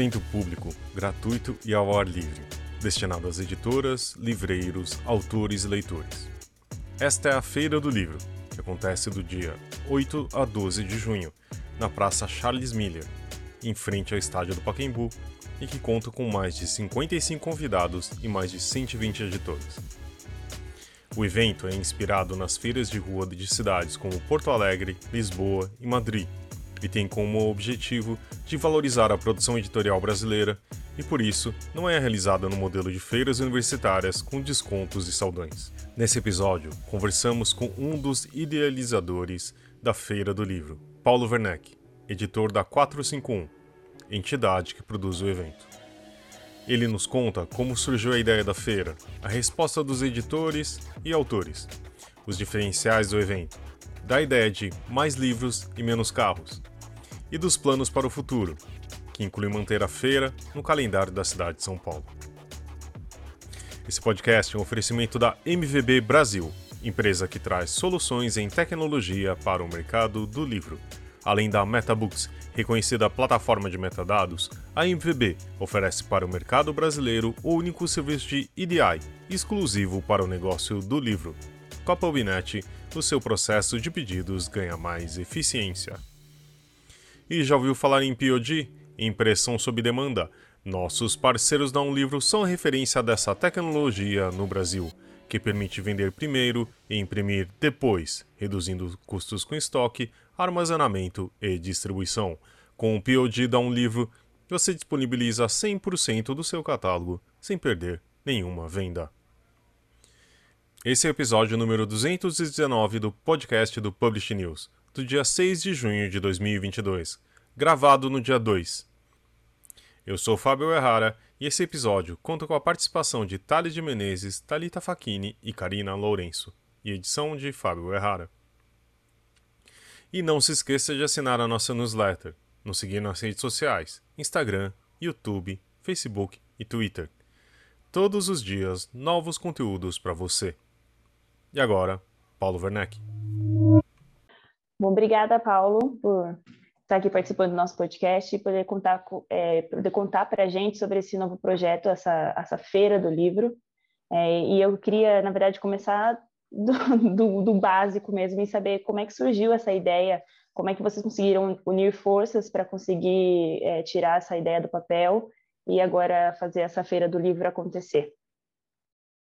evento público, gratuito e ao ar livre, destinado às editoras, livreiros, autores e leitores. Esta é a Feira do Livro, que acontece do dia 8 a 12 de junho, na Praça Charles Miller, em frente ao estádio do Pacaembu, e que conta com mais de 55 convidados e mais de 120 editores. O evento é inspirado nas feiras de rua de cidades como Porto Alegre, Lisboa e Madrid, e tem como objetivo de valorizar a produção editorial brasileira e, por isso, não é realizada no modelo de feiras universitárias com descontos e saldões. Nesse episódio, conversamos com um dos idealizadores da Feira do Livro, Paulo Werneck, editor da 451, entidade que produz o evento. Ele nos conta como surgiu a ideia da feira, a resposta dos editores e autores, os diferenciais do evento, da ideia de mais livros e menos carros, e dos planos para o futuro, que inclui manter a feira no calendário da cidade de São Paulo. Esse podcast é um oferecimento da MVB Brasil, empresa que traz soluções em tecnologia para o mercado do livro. Além da MetaBooks, reconhecida plataforma de metadados, a MVB oferece para o mercado brasileiro o único serviço de EDI, exclusivo para o negócio do livro. Com a Pubnet, o seu processo de pedidos ganha mais eficiência. E já ouviu falar em POD? Impressão sob demanda. Nossos parceiros da Um Livro são referência dessa tecnologia no Brasil, que permite vender primeiro e imprimir depois, reduzindo custos com estoque, armazenamento e distribuição. Com o POD da Um Livro, você disponibiliza 100% do seu catálogo sem perder nenhuma venda. Esse é o episódio número 219 do podcast do Publish News do dia 6 de junho de 2022, gravado no dia 2. Eu sou Fábio Errara e esse episódio conta com a participação de Thales de Menezes, Talita Facchini e Karina Lourenço, e edição de Fábio Errara. E não se esqueça de assinar a nossa newsletter, nos seguir nas redes sociais, Instagram, YouTube, Facebook e Twitter. Todos os dias, novos conteúdos para você. E agora, Paulo Werneck. Bom, obrigada, Paulo, por estar aqui participando do nosso podcast e poder contar, é, poder contar para a gente sobre esse novo projeto, essa, essa feira do livro. É, e eu queria, na verdade, começar do, do, do, básico mesmo e saber como é que surgiu essa ideia, como é que vocês conseguiram unir forças para conseguir é, tirar essa ideia do papel e agora fazer essa feira do livro acontecer.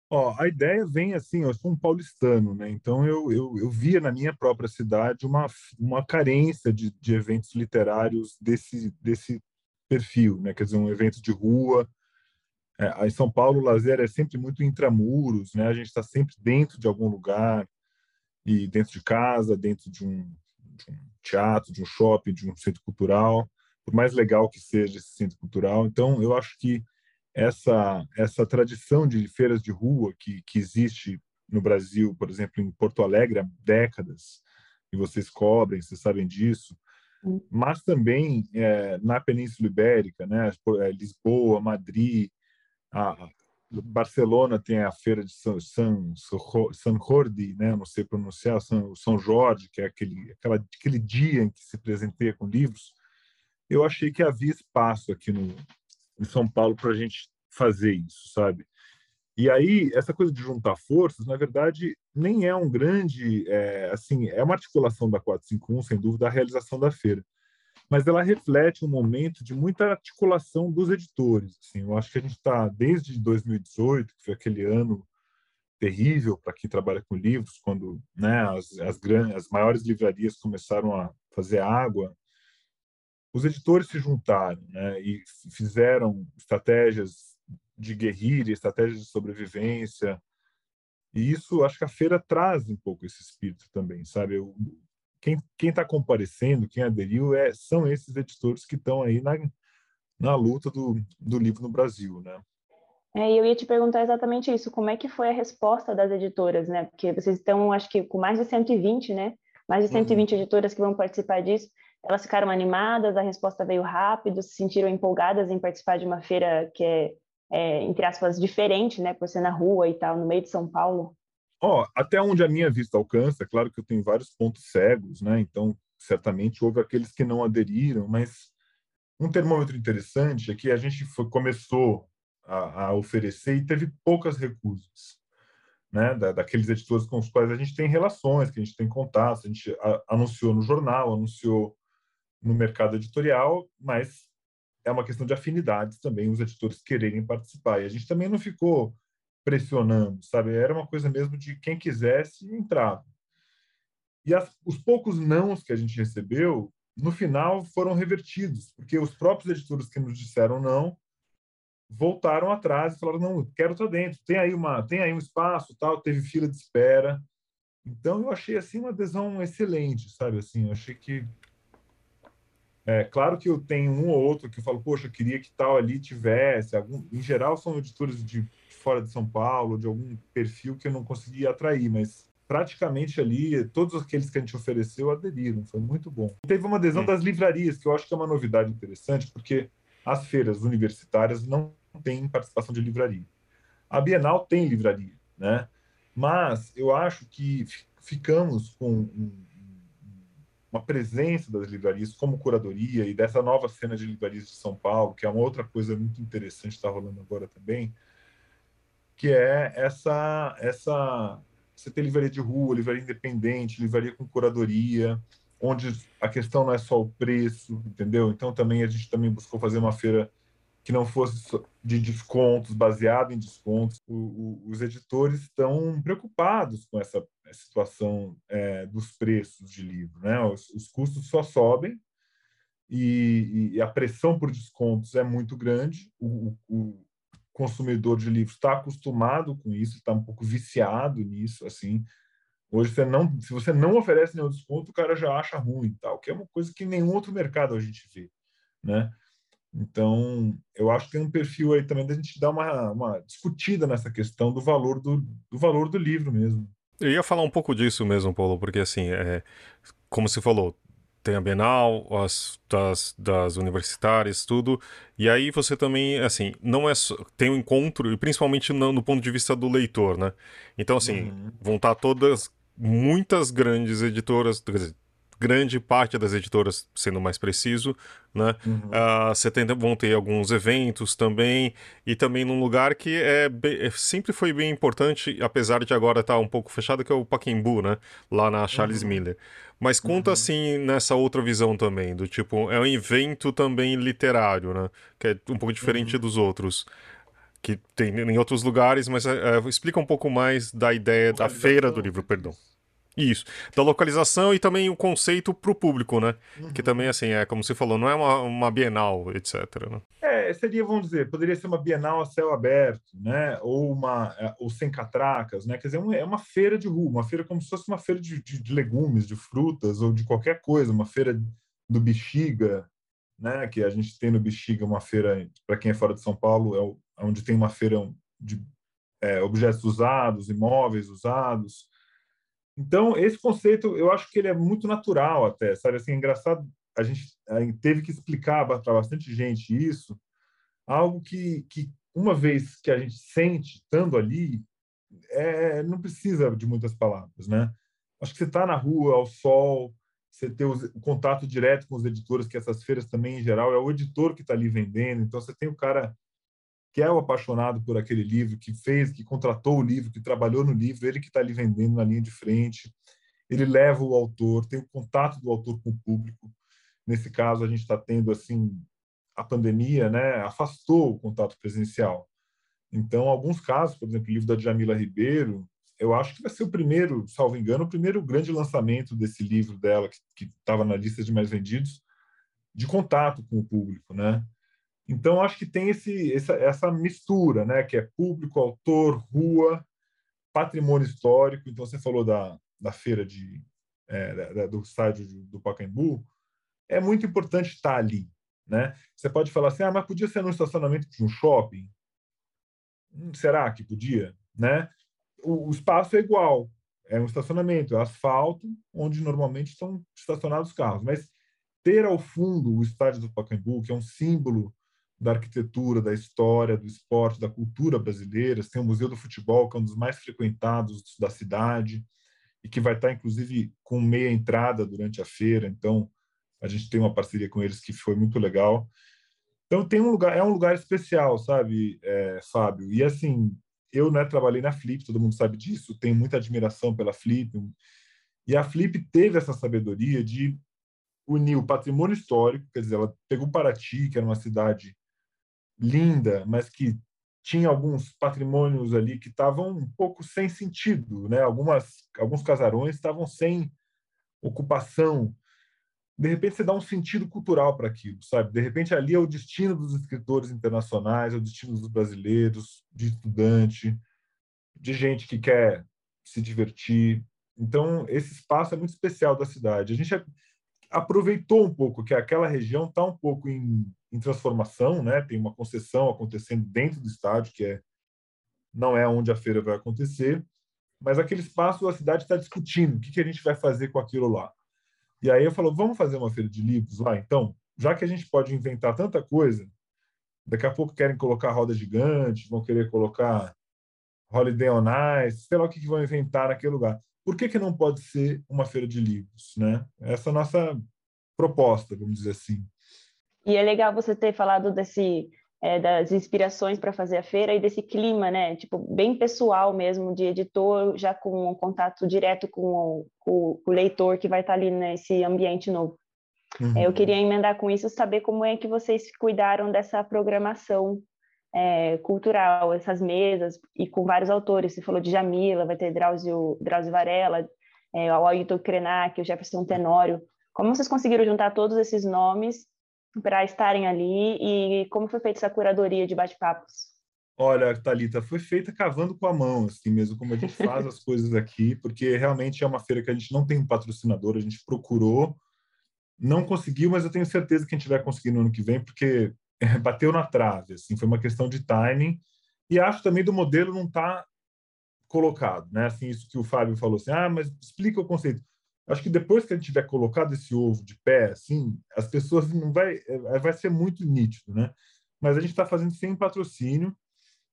Ó, a ideia vem assim, eu sou um paulistano, né? Então eu, eu, eu via na minha própria cidade uma, uma carência de, de eventos literários desse, desse perfil, né? Quer dizer, um evento de rua. É, em São Paulo, o lazer é sempre muito intramuros, né? A gente está sempre dentro de algum lugar, e dentro de casa, dentro de um, de um teatro, de um shopping, de um centro cultural, por mais legal que seja esse centro cultural. Então, eu acho que essa essa tradição de feiras de rua que, que existe no Brasil, por exemplo, em Porto Alegre há décadas, e vocês cobrem, vocês sabem disso, mas também é, na Península Ibérica, né, é, Lisboa, Madrid, a, Barcelona tem a feira de São, São, São Jordi, né, não sei pronunciar, São, São Jorge, que é aquele, aquela, aquele dia em que se presenteia com livros. Eu achei que havia espaço aqui no, em São Paulo para a gente fazer isso, sabe? E aí, essa coisa de juntar forças, na verdade, nem é um grande, é, assim, é uma articulação da 451, sem dúvida, a realização da feira. Mas ela reflete um momento de muita articulação dos editores. Assim, eu acho que a gente está, desde 2018, que foi aquele ano terrível para quem trabalha com livros, quando né, as, as, grandes, as maiores livrarias começaram a fazer água os editores se juntaram né, e fizeram estratégias de guerrilha, estratégias de sobrevivência. E isso, acho que a feira traz um pouco esse espírito também, sabe? Eu, quem está comparecendo, quem aderiu, é, são esses editores que estão aí na, na luta do, do livro no Brasil, né? É, eu ia te perguntar exatamente isso, como é que foi a resposta das editoras, né? Porque vocês estão, acho que, com mais de 120, né? Mais de 120 uhum. editoras que vão participar disso. Elas ficaram animadas, a resposta veio rápido, se sentiram empolgadas em participar de uma feira que é, é entre aspas, diferente, né, por ser na rua e tal, no meio de São Paulo? Ó, oh, até onde a minha vista alcança, é claro que eu tenho vários pontos cegos, né? Então, certamente houve aqueles que não aderiram, mas Um termômetro interessante é que a gente foi, começou a, a, oferecer e teve poucas recusas, né? Da, daqueles editores com os quais a gente tem relações, que a gente tem contatos, a gente a, anunciou no jornal, anunciou no mercado editorial, mas é uma questão de afinidades também, os editores quererem participar. E a gente também não ficou pressionando, sabe? Era uma coisa mesmo de quem quisesse entrava. E as, os poucos nãos que a gente recebeu, no final, foram revertidos, porque os próprios editores que nos disseram não voltaram atrás e falaram não, quero estar dentro. Tem aí uma, tem aí um espaço, tal. Teve fila de espera. Então eu achei assim uma adesão excelente, sabe? Assim, eu achei que é claro que eu tenho um ou outro que eu falo, poxa, eu queria que tal ali tivesse. Algum, em geral são editores de fora de São Paulo, de algum perfil que eu não conseguia atrair, mas praticamente ali, todos aqueles que a gente ofereceu aderiram, foi muito bom. Teve uma adesão das livrarias, que eu acho que é uma novidade interessante, porque as feiras universitárias não têm participação de livraria. A Bienal tem livraria, né? Mas eu acho que ficamos com uma presença das livrarias como curadoria e dessa nova cena de livrarias de São Paulo, que é uma outra coisa muito interessante que está rolando agora também, que é essa essa você tem livraria de rua, livraria independente, livraria com curadoria, onde a questão não é só o preço, entendeu? Então também a gente também buscou fazer uma feira que não fosse de descontos, baseado em descontos. O, o, os editores estão preocupados com essa situação é, dos preços de livro, né? Os, os custos só sobem e, e, a pressão por descontos é muito grande. O, o consumidor de livros está acostumado com isso, está um pouco viciado nisso, assim. Hoje você não, se você não oferece nenhum desconto, o cara já acha ruim, tal, que é uma coisa que nenhum outro mercado a gente vê, né? Então, eu acho que tem um perfil aí também da gente dar uma, uma discutida nessa questão do valor do, do valor do livro mesmo. Eu ia falar um pouco disso mesmo, Paulo, porque assim, é, como você falou, tem a Bienal, as das, das universitárias, tudo. E aí você também, assim, não é só, tem um encontro, e principalmente no, no, ponto de vista do leitor, né? Então, assim, uhum. vão estar todas, muitas grandes editoras, quer dizer, grande parte das editoras, sendo mais preciso, né? Uhum. Uh, você tem, vão ter alguns eventos também, e também num lugar que é, bem, é sempre foi bem importante, apesar de agora estar tá um pouco fechado, que é o Paquembu, né? Lá na Charles uhum. Miller. Mas conta uhum. assim nessa outra visão também, do tipo, é um evento também literário, né? Que é um pouco diferente uhum. dos outros que tem em outros lugares, mas é, é, explica um pouco mais da ideia da feira do livro, perdão. Isso. Da localização e também o conceito para o público, né? Uhum. Que também, assim, é como você falou, não é uma, uma bienal, etc. Né? É, seria, vamos dizer, poderia ser uma bienal a céu aberto, né? Ou uma, é, ou sem catracas, né? Quer dizer, é uma feira de rua, uma feira como se fosse uma feira de, de, de legumes, de frutas ou de qualquer coisa, uma feira do Bexiga, né? Que a gente tem no Bexiga uma feira, para quem é fora de São Paulo, é, é onde tem uma feira de é, objetos usados, imóveis usados, então, esse conceito, eu acho que ele é muito natural até, sabe? Assim, é engraçado, a gente, teve que explicar para bastante gente isso, algo que, que, uma vez que a gente sente estando ali, é, não precisa de muitas palavras, né? Acho que você está na rua, ao sol, você ter o contato direto com os editores, que essas feiras também, em geral, é o editor que está ali vendendo, então você tem o cara que é o apaixonado por aquele livro, que fez, que contratou o livro, que trabalhou no livro, ele que está ali vendendo na linha de frente, ele leva o autor, tem o contato do autor com o público. Nesse caso, a gente está tendo assim a pandemia, né, afastou o contato presencial. Então, alguns casos, por exemplo, o livro da Jamila Ribeiro, eu acho que vai ser o primeiro, salvo engano, o primeiro grande lançamento desse livro dela, que estava na lista de mais vendidos, de contato com o público, né? Então, acho que tem esse, essa, essa mistura, né? que é público, autor, rua, patrimônio histórico. Então, você falou da, da feira de, é, da, do estádio do Pacaembu. É muito importante estar ali. Né? Você pode falar assim, ah, mas podia ser no estacionamento de um shopping? Hum, será que podia? Né? O, o espaço é igual, é um estacionamento, é asfalto, onde normalmente estão estacionados carros. Mas ter ao fundo o estádio do Pacaembu, que é um símbolo da arquitetura, da história, do esporte, da cultura brasileira. Tem o Museu do Futebol, que é um dos mais frequentados da cidade e que vai estar, inclusive, com meia entrada durante a feira. Então, A gente tem uma parceria com eles que foi muito legal. Então tem um lugar, é um lugar especial, sabe, é, Fábio? E assim, eu né, trabalhei na Flip, todo mundo sabe disso, tenho muita admiração pela Flip. E a Flip teve essa sabedoria de unir o patrimônio histórico, quer dizer, ela pegou Paraty, que era uma cidade linda, mas que tinha alguns patrimônios ali que estavam um pouco sem sentido, né? Algumas alguns casarões estavam sem ocupação. De repente você dá um sentido cultural para aquilo, sabe? De repente ali é o destino dos escritores internacionais, é o destino dos brasileiros, de estudante, de gente que quer se divertir. Então esse espaço é muito especial da cidade. A gente aproveitou um pouco que aquela região está um pouco em, em, transformação, né? Tem uma concessão acontecendo dentro do estádio que é não é onde a feira vai acontecer, mas aquele espaço a cidade está discutindo o que, que a gente vai fazer com aquilo lá. E aí eu falo, vamos fazer uma feira de livros lá, então, já que a gente pode inventar tanta coisa, daqui a pouco querem colocar roda gigante, vão querer colocar Holiday on Ice, sei lá o que, que vão inventar naquele lugar por que, que não pode ser uma feira de livros? Né? Essa é a nossa proposta, vamos dizer assim. E é legal você ter falado desse é, das inspirações para fazer a feira e desse clima, né? Tipo, bem pessoal mesmo, de editor, já com um contato direto com o, com o leitor que vai estar ali nesse ambiente novo. Uhum. É, eu queria emendar com isso, saber como é que vocês cuidaram dessa programação é, cultural, essas mesas, e com vários autores. Você falou de Jamila, vai ter Drauzio, Drauzio Varela, é, o Ailton Krenak, o Jefferson Tenório. Como vocês conseguiram juntar todos esses nomes para estarem ali e como foi feita essa curadoria de bate-papos? Olha, Talita, foi feita cavando com a mão, assim mesmo, como a gente faz as coisas aqui, porque realmente é uma feira que a gente não tem um patrocinador, a gente procurou, não conseguiu, mas eu tenho certeza que a gente vai conseguir no ano que vem, porque bateu na trave, assim, foi uma questão de timing. E acho também do modelo não tá colocado, né? Assim, isso que o Fábio falou assim: "Ah, mas explica o conceito". Acho que depois que a gente tiver colocado esse ovo de pé, assim, as pessoas não vai é, vai ser muito nítido, né? Mas a gente está fazendo sem patrocínio.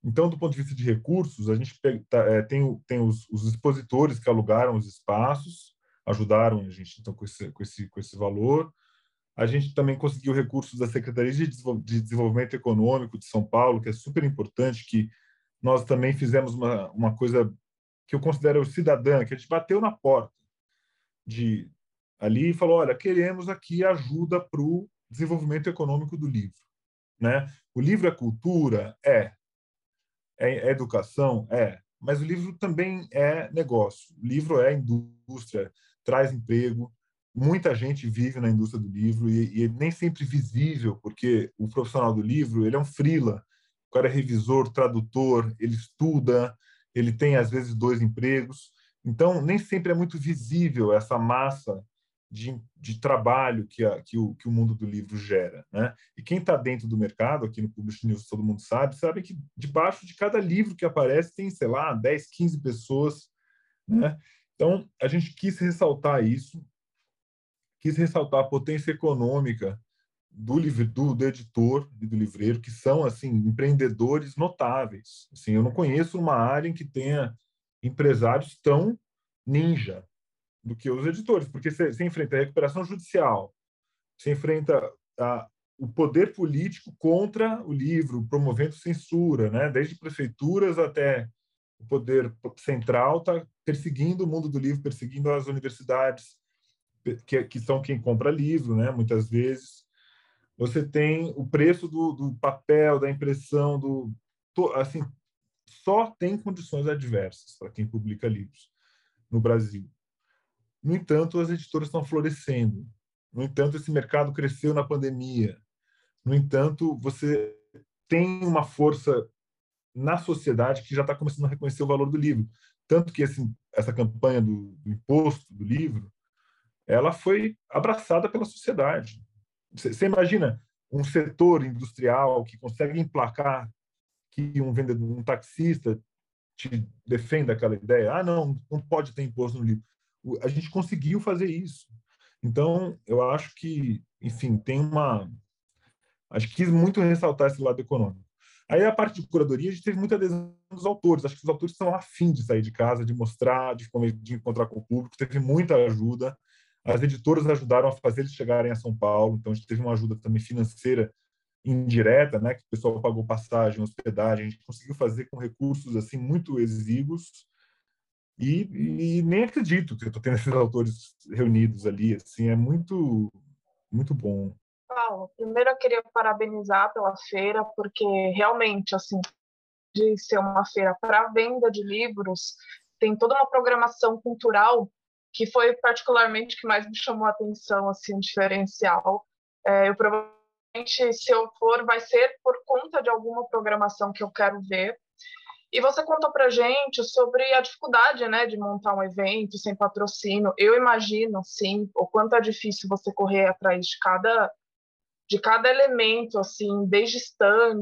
Então, do ponto de vista de recursos, a gente tá, é, tem, tem os, os, expositores que alugaram os espaços, ajudaram a gente então com esse, com esse, com esse valor. A gente também conseguiu recursos da Secretaria de Desenvolvimento Econômico de São Paulo, que é super importante, que nós também fizemos uma, uma coisa que eu considero cidadã, que a gente bateu na porta de ali e falou, olha, queremos aqui ajuda para o desenvolvimento econômico do livro. Né? O livro é cultura? É. É, é educação? É. Mas o livro também é negócio. O livro é indústria, traz emprego, muita gente vive na indústria do livro e, e nem sempre visível, porque o profissional do livro ele é um frila, o cara é revisor, tradutor, ele estuda, ele tem às vezes dois empregos, então nem sempre é muito visível essa massa de, de trabalho que, a, que, o, que o mundo do livro gera, né? E quem está dentro do mercado, aqui no Publish News todo mundo sabe, sabe que debaixo de cada livro que aparece tem, sei lá, 10, 15 pessoas, né? Então, a gente quis ressaltar isso quis ressaltar a potência econômica do, livro, do, do, editor e do livreiro, que são assim empreendedores notáveis. Assim, eu não conheço uma área em que tenha empresários tão ninja do que os editores, porque você enfrenta a recuperação judicial, você enfrenta a, o poder político contra o livro, promovendo censura, né? desde prefeituras até o poder central está perseguindo o mundo do livro, perseguindo as universidades, que, que são quem compra livro, né? Muitas vezes você tem o preço do, do papel, da impressão, do assim só tem condições adversas para quem publica livros no Brasil. No entanto, as editoras estão florescendo. No entanto, esse mercado cresceu na pandemia. No entanto, você tem uma força na sociedade que já está começando a reconhecer o valor do livro. Tanto que esse, essa campanha do, do imposto do livro ela foi abraçada pela sociedade. Você imagina um setor industrial que consegue emplacar que um vendedor, um taxista te defenda aquela ideia. Ah, não, não pode ter imposto no livro. A gente conseguiu fazer isso. Então, eu acho que, enfim, tem uma. Acho que quis muito ressaltar esse lado econômico. Aí a parte de curadoria, a gente teve muita adesão dos autores. Acho que os autores são afim de sair de casa, de mostrar, de, de encontrar com o público. Teve muita ajuda As editoras ajudaram a fazer eles chegarem a São Paulo, então a gente teve uma ajuda também financeira indireta, né, que o pessoal pagou passagem, hospedagem, a gente conseguiu fazer com recursos assim muito exíguos e, e nem acredito que eu estou tendo esses autores reunidos ali, assim, é muito muito bom. Paulo, primeiro eu queria parabenizar pela feira, porque realmente, assim, de ser uma feira para venda de livros, tem toda uma programação cultural que foi particularmente que mais me chamou a atenção, assim, um diferencial. É, eu provavelmente, se eu for, vai ser por conta de alguma programação que eu quero ver. E você contou para gente sobre a dificuldade, né, de montar um evento sem patrocínio. Eu imagino, sim, o quanto é difícil você correr atrás de cada de cada elemento, assim, desde stand,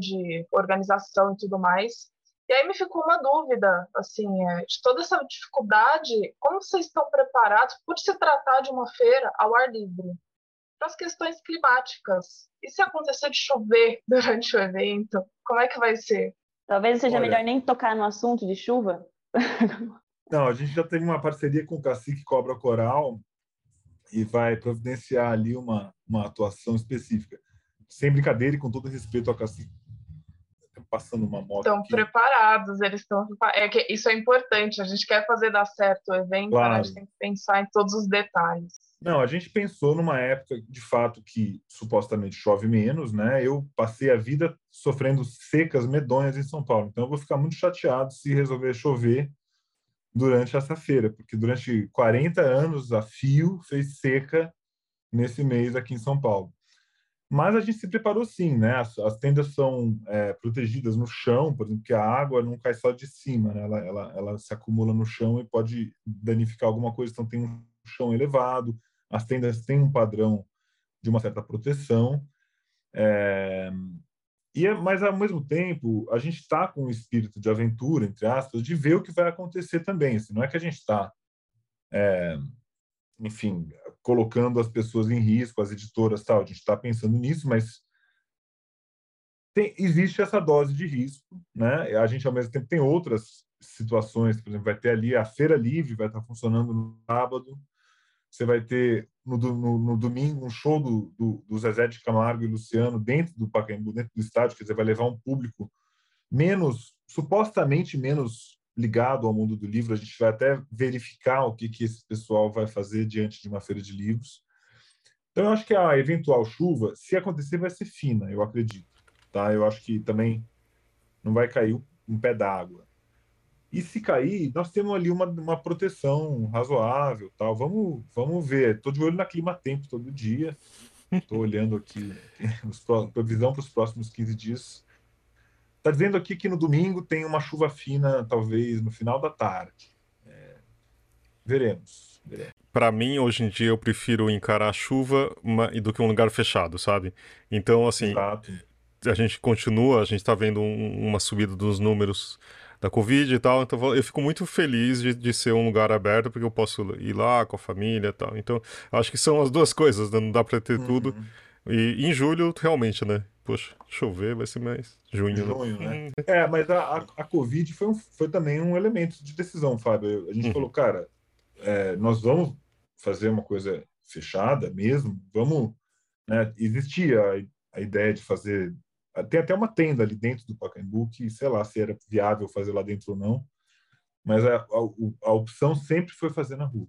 organização e tudo mais. E aí me ficou uma dúvida, assim, é, de toda essa dificuldade, como vocês estão preparados por se tratar de uma feira ao ar livre? Para as questões climáticas. E se acontecer de chover durante o evento, como é que vai ser? Talvez seja Olha, melhor nem tocar no assunto de chuva. Não, a gente já teve uma parceria com o Cacique Cobra Coral e vai providenciar ali uma, uma atuação específica. Sem brincadeira e com todo respeito ao Cacique passando uma moto. Estão preparados, eles estão. É que isso é importante. A gente quer fazer dar certo o evento, claro. né? a gente tem que pensar em todos os detalhes. Não, a gente pensou numa época, de fato, que supostamente chove menos, né? Eu passei a vida sofrendo secas medonhas em São Paulo, então eu vou ficar muito chateado se resolver chover durante essa feira, porque durante 40 anos a fio fez seca nesse mês aqui em São Paulo. Mas a gente se preparou sim, né? As, as tendas são é, protegidas no chão, por exemplo, que a água não cai só de cima, né? Ela, ela, ela se acumula no chão e pode danificar alguma coisa. Então tem um chão elevado, as tendas têm um padrão de uma certa proteção. É... E, é, mas ao mesmo tempo, a gente está com o espírito de aventura, entre aspas, de ver o que vai acontecer também. Assim, não é que a gente está, é, enfim, colocando as pessoas em risco, as editoras tal. A gente está pensando nisso, mas tem, existe essa dose de risco, né? A gente ao mesmo tempo tem outras situações, por exemplo, vai ter ali a feira livre, vai estar funcionando no sábado. Você vai ter no, no, no domingo um show do, do, do, Zezé de Camargo e Luciano dentro do Pacaembu, dentro do estádio, quer dizer, vai levar um público menos, supostamente menos ligado ao mundo do livro. A gente vai até verificar o que, que esse pessoal vai fazer diante de uma feira de livros. Então, eu acho que a eventual chuva, se acontecer, vai ser fina, eu acredito. Tá? Eu acho que também não vai cair um pé d'água. E se cair, nós temos ali uma, uma proteção razoável, tal. Vamos, vamos ver. Estou de olho na clima tempo todo dia. Estou olhando aqui a previsão para os próximos 15 dias. Está dizendo aqui que no domingo tem uma chuva fina, talvez no final da tarde. É, veremos. veremos. Para mim, hoje em dia, eu prefiro encarar a chuva do que um lugar fechado, sabe? Então, assim, Exato. a gente continua, a gente está vendo um, uma subida dos números da Covid e tal, então eu fico muito feliz de, de ser um lugar aberto, porque eu posso ir lá com a família e tal. Então, acho que são as duas coisas, né? não dá para ter uhum. tudo. E em julho, realmente, né? Poxa, chover vai ser mais junho. Né? Junho, né? né? é, mas a, a, a Covid foi, um, foi também um elemento de decisão, Fábio. A gente uhum. falou, cara, é, nós vamos fazer uma coisa fechada mesmo, vamos. Né? Existia a, a ideia de fazer. Tem até uma tenda ali dentro do Pacaembu que, sei lá, se era viável fazer lá dentro ou não, mas a, a, a opção sempre foi fazer na rua.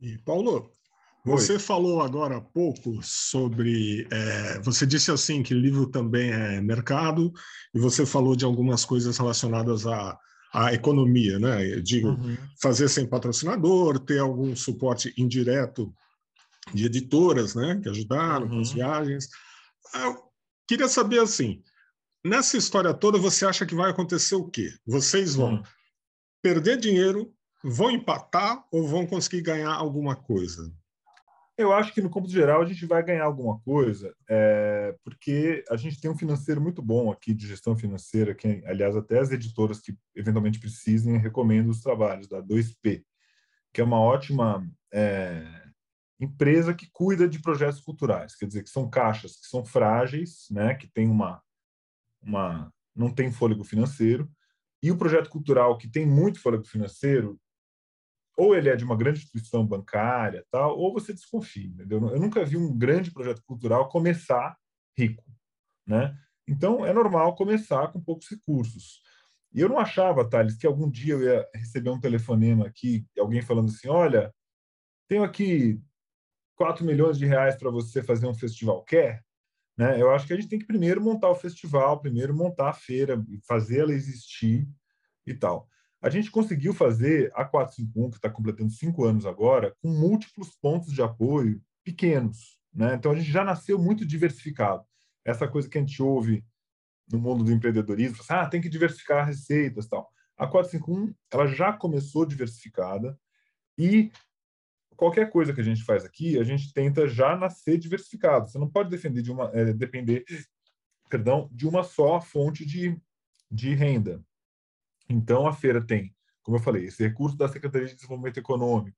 E, Paulo, você Oi. falou agora há pouco sobre. É, você disse assim que livro também é mercado, e você falou de algumas coisas relacionadas à, à economia, né? Eu digo, uhum. fazer sem patrocinador, ter algum suporte indireto de editoras, né? Que ajudaram uhum. com as uhum. viagens. Eu queria saber assim. Nessa história toda, você acha que vai acontecer o quê? Vocês vão uhum. perder dinheiro, vão empatar ou vão conseguir ganhar alguma coisa? Eu acho que no cômputo geral a gente vai ganhar alguma coisa, é, porque a gente tem um financeiro muito bom aqui de gestão financeira, que aliás até as editoras que eventualmente precisem recomendo os trabalhos da 2P, que é uma ótima é, empresa que cuida de projetos culturais, quer dizer que são caixas que são frágeis, né, que tem uma uma não tem fôlego financeiro, e o projeto cultural que tem muito fôlego financeiro ou ele é de uma grande instituição bancária, tal, ou você desconfia, entendeu? Eu nunca vi um grande projeto cultural começar rico, né? Então é normal começar com poucos recursos. E eu não achava, Thales, que algum dia eu ia receber um telefonema aqui, alguém falando assim: olha, tenho aqui 4 milhões de reais para você fazer um festival. Quer? Né? Eu acho que a gente tem que primeiro montar o festival, primeiro montar a feira, fazer ela existir e tal. A gente conseguiu fazer a 451, que está completando cinco anos agora, com múltiplos pontos de apoio pequenos. Né? Então, a gente já nasceu muito diversificado. Essa coisa que a gente ouve no mundo do empreendedorismo, assim, ah, tem que diversificar receitas tal. A 451 ela já começou diversificada e qualquer coisa que a gente faz aqui, a gente tenta já nascer diversificado. Você não pode defender de uma, é, depender, perdão, de uma só fonte de, de renda. Então a feira tem, como eu falei, esse recurso da Secretaria de Desenvolvimento Econômico,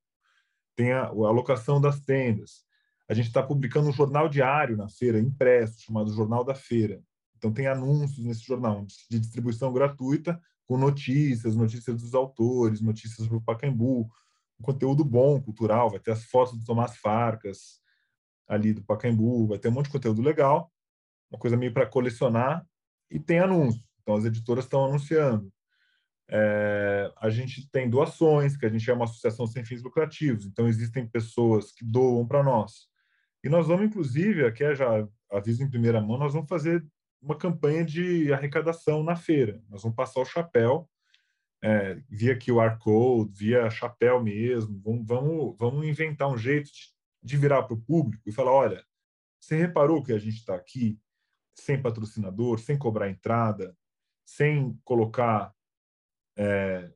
tem a, a alocação das tendas. A gente está publicando um jornal diário na feira, impresso, chamado Jornal da Feira. Então, tem anúncios nesse jornal de distribuição gratuita, com notícias, notícias dos autores, notícias para o Pacaembu, um conteúdo bom, cultural. Vai ter as fotos do Tomás Farcas, ali do Pacaembu, vai ter um monte de conteúdo legal, uma coisa meio para colecionar, e tem anúncios. Então, as editoras estão anunciando. É, a gente tem doações, que a gente é uma associação sem fins lucrativos, então existem pessoas que doam para nós. E nós vamos, inclusive, aqui é já aviso em primeira mão, nós vamos fazer uma campanha de arrecadação na feira. Nós vamos passar o chapéu é, via QR Code, via chapéu mesmo. Vamos, vamos, vamos inventar um jeito de, de virar para o público e falar: olha, você reparou que a gente está aqui sem patrocinador, sem cobrar entrada, sem colocar é,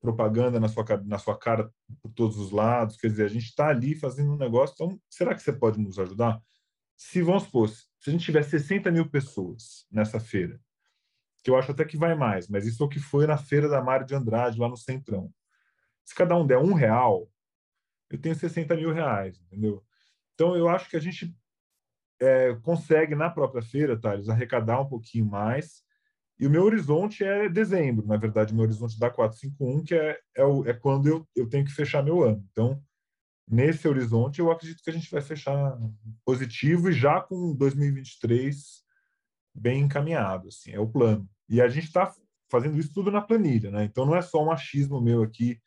propaganda na sua, na sua cara por todos os lados. Quer dizer, a gente está ali fazendo um negócio. Então, será que você pode nos ajudar? Se vamos supor, se a gente tiver 60 mil pessoas nessa feira, que eu acho até que vai mais, mas isso é o que foi na feira da Mário de Andrade, lá no Centrão. Se cada um der um real, eu tenho 60 mil reais, entendeu? Então, eu acho que a gente é, consegue, na própria feira, Thales, arrecadar um pouquinho mais. E o meu horizonte é dezembro, na verdade, meu horizonte da 451, que é, é, o, é quando eu, eu tenho que fechar meu ano. Então, nesse horizonte, eu acredito que a gente vai fechar positivo e já com 2023 bem encaminhado, assim, é o plano. E a gente está fazendo isso tudo na planilha, né? Então não é só um achismo meu aqui.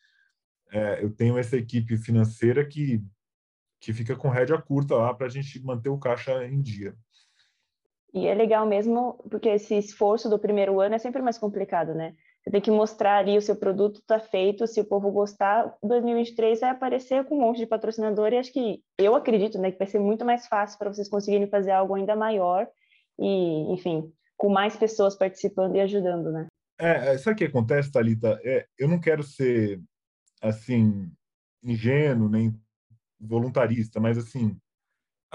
É, eu tenho essa equipe financeira que que fica com rédea curta lá para a gente manter o caixa em dia. E é legal mesmo, porque esse esforço do primeiro ano é sempre mais complicado, né? Você tem que mostrar ali o seu produto está feito, se o povo gostar, 2023 vai aparecer com um monte de patrocinador e acho que eu acredito, né, que vai ser muito mais fácil para vocês conseguirem fazer algo ainda maior e, enfim, com mais pessoas participando e ajudando, né? É, é sabe o que acontece, Thalita? É, eu não quero ser, assim, ingênuo, nem voluntarista, mas, assim,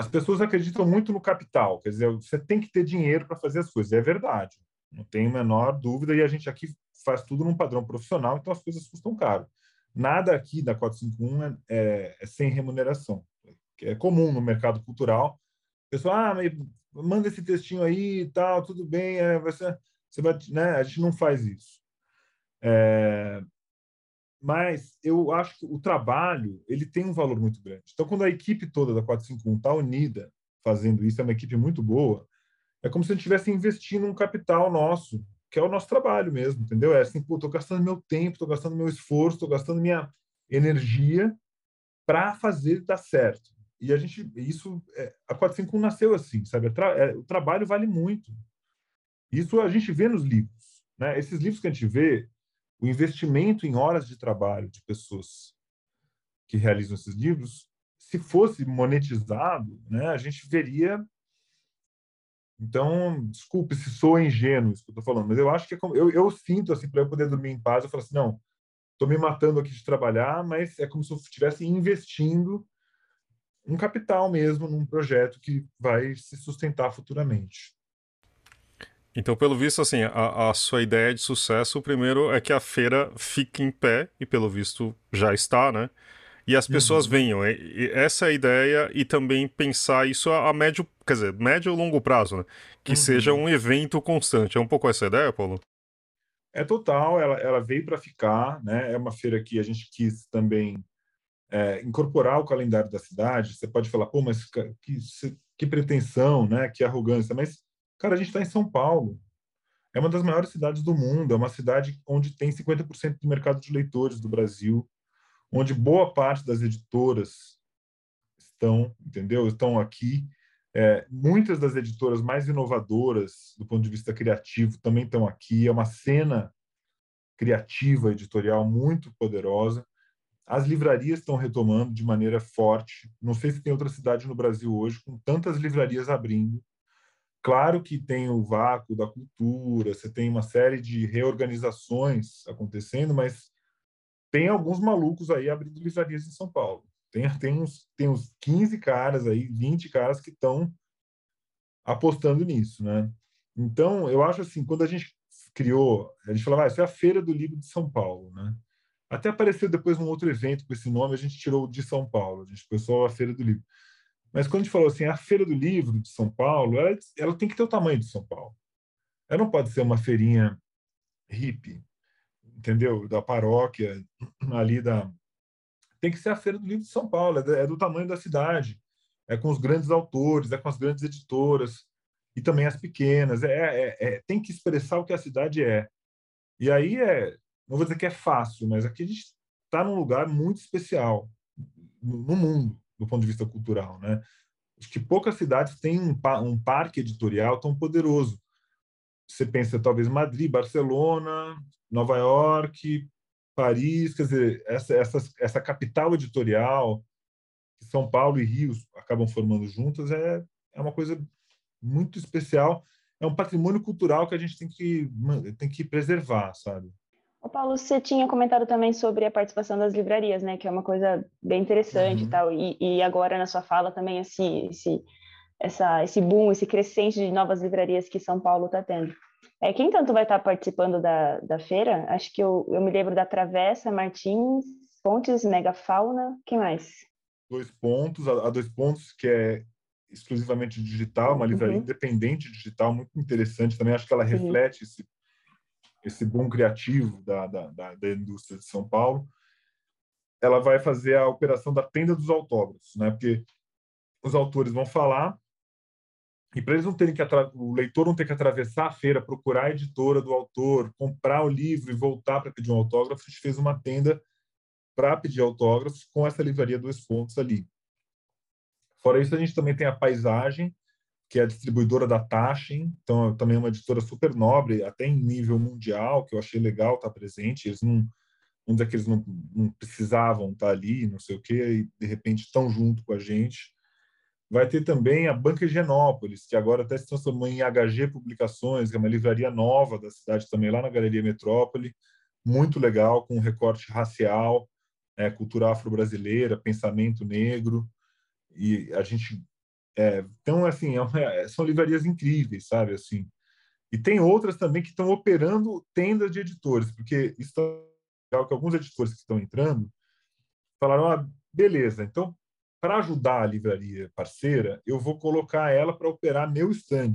as pessoas acreditam muito no capital, quer dizer, você tem que ter dinheiro para fazer as coisas, é verdade, não tenho a menor dúvida, e a gente aqui faz tudo num padrão profissional, então as coisas custam caro. Nada aqui da 451 é, é, é sem remuneração. É comum no mercado cultural. Pessoal, ah, manda esse textinho aí e tal, tudo bem, é, vai ser, você vai, né? A gente não faz isso. É, mas eu acho que o trabalho ele tem um valor muito grande. Então, quando a equipe toda da 451 está unida fazendo isso, é uma equipe muito boa, é como se a gente estivesse investindo um capital nosso que é o nosso trabalho mesmo, entendeu? É assim, pô, tô gastando meu tempo, tô gastando meu esforço, tô gastando minha energia para fazer dar certo. E a gente, isso, é, a 451 nasceu assim, sabe? Tra, é, o trabalho vale muito. Isso a gente vê nos livros, né? Esses livros que a gente vê, o investimento em horas de trabalho de pessoas que realizam esses livros, se fosse monetizado, né, a gente veria então, desculpe se sou ingênuo isso que eu estou falando, mas eu acho que é como, eu, eu sinto assim para eu poder dormir em paz. Eu falo assim, não, estou me matando aqui de trabalhar, mas é como se eu estivesse investindo um capital mesmo num projeto que vai se sustentar futuramente. Então, pelo visto, assim, a, a, sua ideia de sucesso, o primeiro é que a feira fique em pé, e pelo visto já está, né? e as pessoas uhum. venham. essa é a ideia e também pensar isso a, a, médio, quer dizer, médio ou longo prazo, né? Que uhum. seja um evento constante. É um pouco essa ideia, Paulo? É total, ela, ela veio para ficar, né? É uma feira que a gente quis também é, incorporar o calendário da cidade. Você pode falar, pô, mas que, que pretensão, né? Que arrogância. Mas, cara, a gente está em São Paulo. É uma das maiores cidades do mundo. É uma cidade onde tem 50% do mercado de leitores do Brasil, onde boa parte das editoras estão, entendeu? Estão aqui. É, muitas das editoras mais inovadoras do ponto de vista criativo também estão aqui. É uma cena criativa editorial muito poderosa. As livrarias estão retomando de maneira forte. Não sei se tem outra cidade no Brasil hoje com tantas livrarias abrindo. Claro que tem o vácuo da cultura, você tem uma série de reorganizações acontecendo, mas tem alguns malucos aí abrindo livrarias em São Paulo. Tem, tem, uns, tem uns 15 caras aí, 20 caras que estão apostando nisso, né? Então, eu acho assim, quando a gente criou, a gente falava, ah, isso é a Feira do Livro de São Paulo, né? Até apareceu depois um outro evento com esse nome, a gente tirou de São Paulo, a gente foi só a Feira do Livro. Mas quando a gente falou assim, a Feira do Livro de São Paulo, ela, ela tem que ter o tamanho de São Paulo. Ela não pode ser uma feirinha hippie, entendeu? Da paróquia, ali da, tem que ser a Feira do Livro de São Paulo, é, é do tamanho da cidade, é com os grandes autores, é com as grandes editoras e também as pequenas, é, é, é tem que expressar o que a cidade é. E aí é, não vou dizer que é fácil, mas aqui a gente está num lugar muito especial no mundo, do ponto de vista cultural, né? Acho que poucas cidades têm um, um parque editorial tão poderoso. Você pensa talvez Madrid, Barcelona, Nova York, Paris, quer dizer, essa, essa, essa capital editorial que São Paulo e Rio acabam formando juntas é, é uma coisa muito especial. É um patrimônio cultural que a gente tem que, tem que preservar, sabe? Ô Paulo, você tinha comentado também sobre a participação das livrarias, né? Que é uma coisa bem interessante uhum. e tal. E, e agora na sua fala também esse, esse, essa, esse boom, esse crescente de novas livrarias que São Paulo está tendo. É, quem tanto vai estar participando da, da feira? Acho que eu, eu me lembro da Travessa, Martins, Pontes, Megafauna, quem mais? Dois pontos, a, a Dois Pontos, que é exclusivamente digital, uma livraria uhum. independente digital, muito interessante também. Acho que ela reflete esse, esse boom criativo da, da, da, da, indústria de São Paulo. Ela vai fazer a operação da tenda dos autógrafos, né? porque os autores vão falar e para eles não terem que o leitor não ter que atravessar a feira, procurar a editora do autor, comprar o livro e voltar para pedir um autógrafo, a gente fez uma tenda para pedir autógrafos com essa livraria dois pontos ali. Fora isso, a gente também tem a Paisagem, que é a distribuidora da Taschen, então também é uma editora super nobre, até em nível mundial, que eu achei legal estar presente. Eles não, vamos dizer que eles não, não precisavam estar ali, não sei o quê, e de repente estão junto com a gente. Vai ter também a Banca Higienópolis, que agora até se transformou em HG Publicações, que é uma livraria nova da cidade também, lá na Galeria Metrópole, muito legal, com um recorte racial, é, cultura afro-brasileira, pensamento negro, e a gente... É, então, assim, é uma, é, são livrarias incríveis, sabe, assim. E tem outras também que estão operando tendas de editores, porque é legal que alguns editores que estão entrando falaram, ah, beleza, então para ajudar a livraria parceira, eu vou colocar ela para operar meu stand.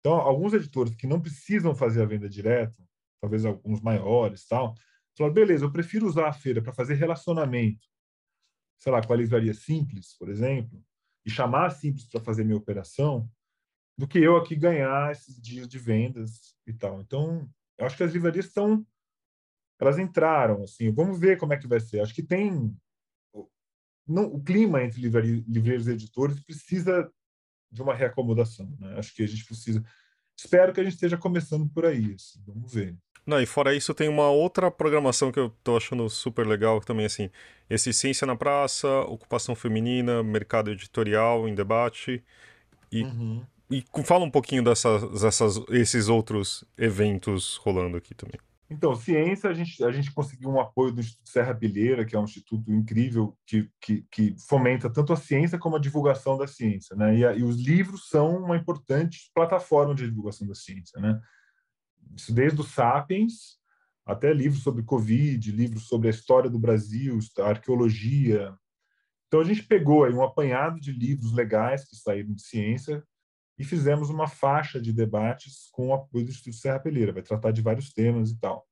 Então, alguns editores que não precisam fazer a venda direta, talvez alguns maiores, tal, falaram, beleza, eu prefiro usar a feira para fazer relacionamento, sei lá, com a livraria simples, por exemplo, e chamar a simples para fazer minha operação, do que eu aqui ganhar esses dias de vendas e tal. Então, eu acho que as livrarias estão elas entraram assim, vamos ver como é que vai ser. Acho que tem não, o clima entre livreiros e editores precisa de uma reacomodação. Né? Acho que a gente precisa. Espero que a gente esteja começando por aí. Assim, vamos ver. Não, e fora isso, tem uma outra programação que eu tô achando super legal também, assim, esse Ciência na Praça, Ocupação Feminina, Mercado Editorial em Debate, e, uhum. e fala um pouquinho dessas, dessas, esses outros eventos rolando aqui também. Então, ciência, a gente, a gente conseguiu um apoio do Instituto Serra Pilheira, que é um instituto incrível que, que, que fomenta tanto a ciência como a divulgação da ciência. Né? E, a, e, os livros são uma importante plataforma de divulgação da ciência. Né? Isso desde o Sapiens até livros sobre Covid, livros sobre a história do Brasil, a arqueologia. Então, a gente pegou aí um apanhado de livros legais que saíram de ciência e fizemos uma faixa de debates com o apoio do Instituto Serra Peleira, vai tratar de vários temas e tal.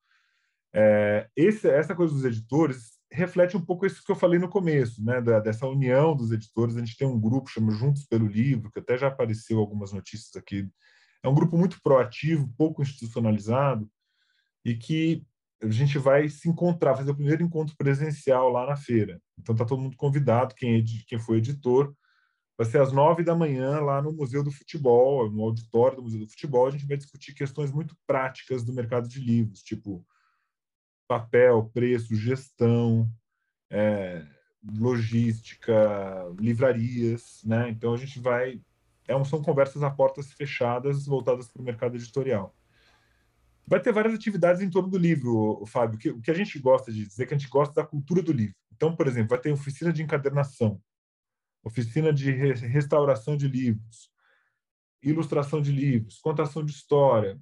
É, esse, essa coisa dos editores reflete um pouco isso que eu falei no começo, né, da, dessa união dos editores. A gente tem um grupo chamado Juntos pelo Livro, que até já apareceu algumas notícias aqui. É um grupo muito proativo, pouco institucionalizado, e que a gente vai se encontrar, fazer o primeiro encontro presencial lá na feira. Então está todo mundo convidado, quem, é, quem foi editor, vai ser às nove da manhã lá no Museu do Futebol, no auditório do Museu do Futebol. A gente vai discutir questões muito práticas do mercado de livros, tipo papel, preço, gestão, é, logística, livrarias, né? Então a gente vai é, são conversas a portas fechadas voltadas para o mercado editorial. Vai ter várias atividades em torno do livro, Fábio. Que, o que a gente gosta de dizer é que a gente gosta da cultura do livro. Então, por exemplo, vai ter oficina de encadernação, oficina de restauração de livros, ilustração de livros, contação de história,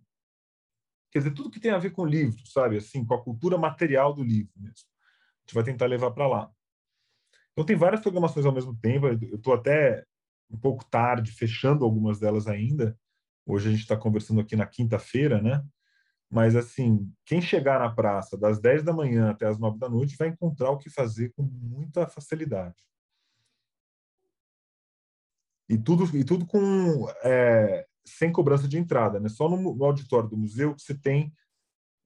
Quer dizer, tudo que tem a ver com livro, sabe? Assim, com a cultura material do livro mesmo. A gente vai tentar levar para lá. Então, tem várias programações ao mesmo tempo. Eu estou até um pouco tarde, fechando algumas delas ainda. Hoje a gente está conversando aqui na quinta-feira, né? Mas, assim, quem chegar na praça das 10 da manhã até as 9 da noite vai encontrar o que fazer com muita facilidade. E tudo, e tudo com é, sem cobrança de entrada, né? Só no, no auditório do museu que você tem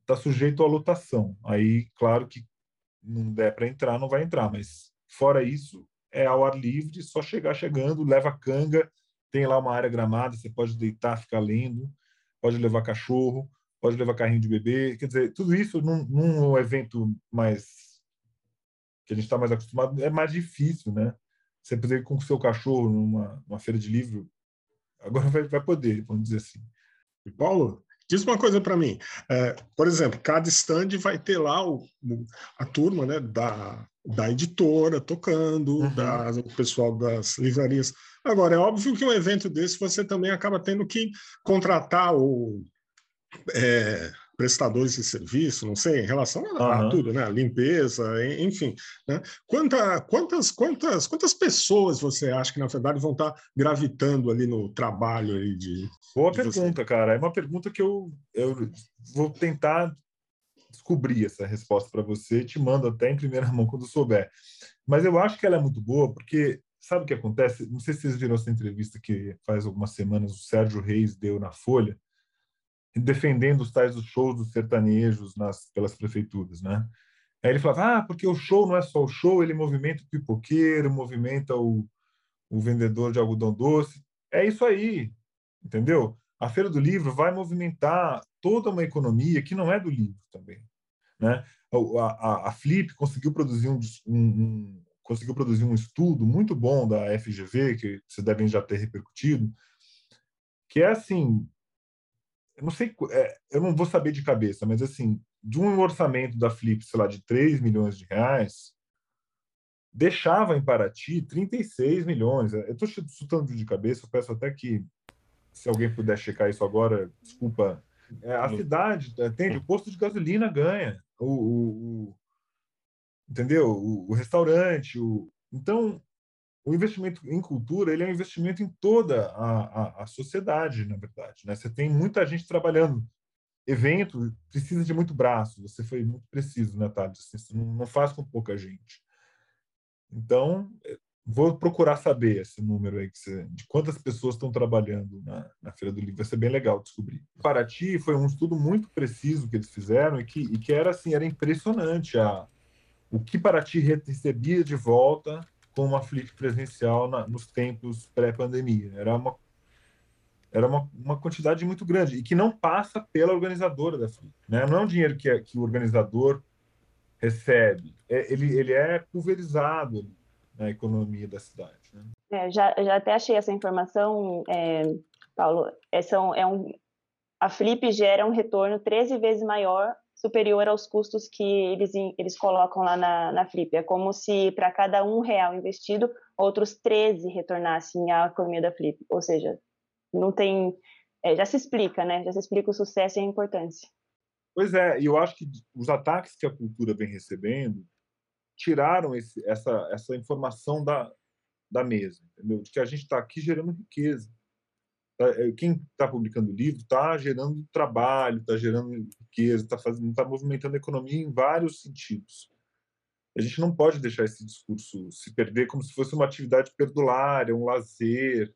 está sujeito à lotação. Aí, claro que não der para entrar, não vai entrar, mas fora isso, é ao ar livre, só chegar chegando, leva canga, tem lá uma área gramada, você pode deitar, ficar lendo, pode levar cachorro, pode levar carrinho de bebê, quer dizer, tudo isso num, num evento mais que a gente está mais acostumado é mais difícil, né? Você poder ir com o seu cachorro numa, numa feira de livro Agora vai, vai poder, vamos dizer assim. E Paulo, diz uma coisa para mim. É, por exemplo, cada stand vai ter lá o, a turma né, da, da editora tocando, uhum. da, o pessoal das livrarias. Agora, é óbvio que um evento desse você também acaba tendo que contratar o, é, prestadores de serviço, não sei, em relação a, uhum. tudo, né? Limpeza, enfim. Né? Quanta, quantas, quantas, quantas pessoas você acha que, na verdade, vão estar gravitando ali no trabalho aí de. Boa de pergunta, você? cara. É uma pergunta que eu, eu vou tentar descobrir essa resposta para você te mando até em primeira mão quando souber. Mas eu acho que ela é muito boa, porque sabe o que acontece? Não sei se vocês viram essa entrevista que faz algumas semanas o Sérgio Reis deu na Folha defendendo os tais dos shows dos sertanejos nas, pelas prefeituras, né? Aí ele falava, ah, porque o show não é só o show, ele movimenta o pipoqueiro, movimenta o, o vendedor de algodão doce. É isso aí, entendeu? A Feira do Livro vai movimentar toda uma economia que não é do livro também, né? A, a, a Flip conseguiu produzir um, um, um, conseguiu produzir um estudo muito bom da FGV que vocês devem já ter repercutido, que é assim eu não sei, é, eu não vou saber de cabeça, mas assim, de um orçamento da Flip, sei lá, de 3 milhões de reais, deixava em Paraty 36 milhões. Eu estou chutando de cabeça, eu peço até que, se alguém puder checar isso agora, desculpa. É, a cidade, entende? O posto de gasolina ganha. O, o, o entendeu? O, o restaurante. O... Então, o investimento em cultura ele é um investimento em toda a, a, a sociedade, na verdade. Né? Você tem muita gente trabalhando. Evento precisa de muito braço. Você foi muito preciso, né, Thales? Assim, você não, não faz com pouca gente. Então, eh, vou procurar saber esse número aí você, de quantas pessoas estão trabalhando na, na, Feira do Livro. Vai ser bem legal descobrir. Paraty foi um estudo muito preciso que eles fizeram e que, e que era assim, era impressionante a, o que Paraty recebia de volta com uma flip presencial na, nos tempos pré-pandemia. Era uma era uma, uma quantidade muito grande e que não passa pela organizadora da flip. Né? Não é um dinheiro que, é, que o organizador recebe, é, ele, ele é pulverizado na economia da cidade. Né? É, já, já até achei essa informação, é, Paulo. É, são, é um, a Flip gera um retorno 13 vezes maior superior aos custos que eles, eles colocam lá na, na Flip. É como se para cada um real investido, outros 13 retornassem à economia da Flip. Ou seja, não tem. É, já se explica, né? Já se explica o sucesso e a importância. Pois é, e eu acho que os ataques que a cultura vem recebendo tiraram esse, essa, essa informação da, da mesa, entendeu? De que a gente está aqui gerando riqueza. Tá, é, quem está publicando livro está gerando trabalho, está gerando riqueza, está está movimentando a economia em vários sentidos. A gente não pode deixar esse discurso se perder como se fosse uma atividade perdulária, um lazer,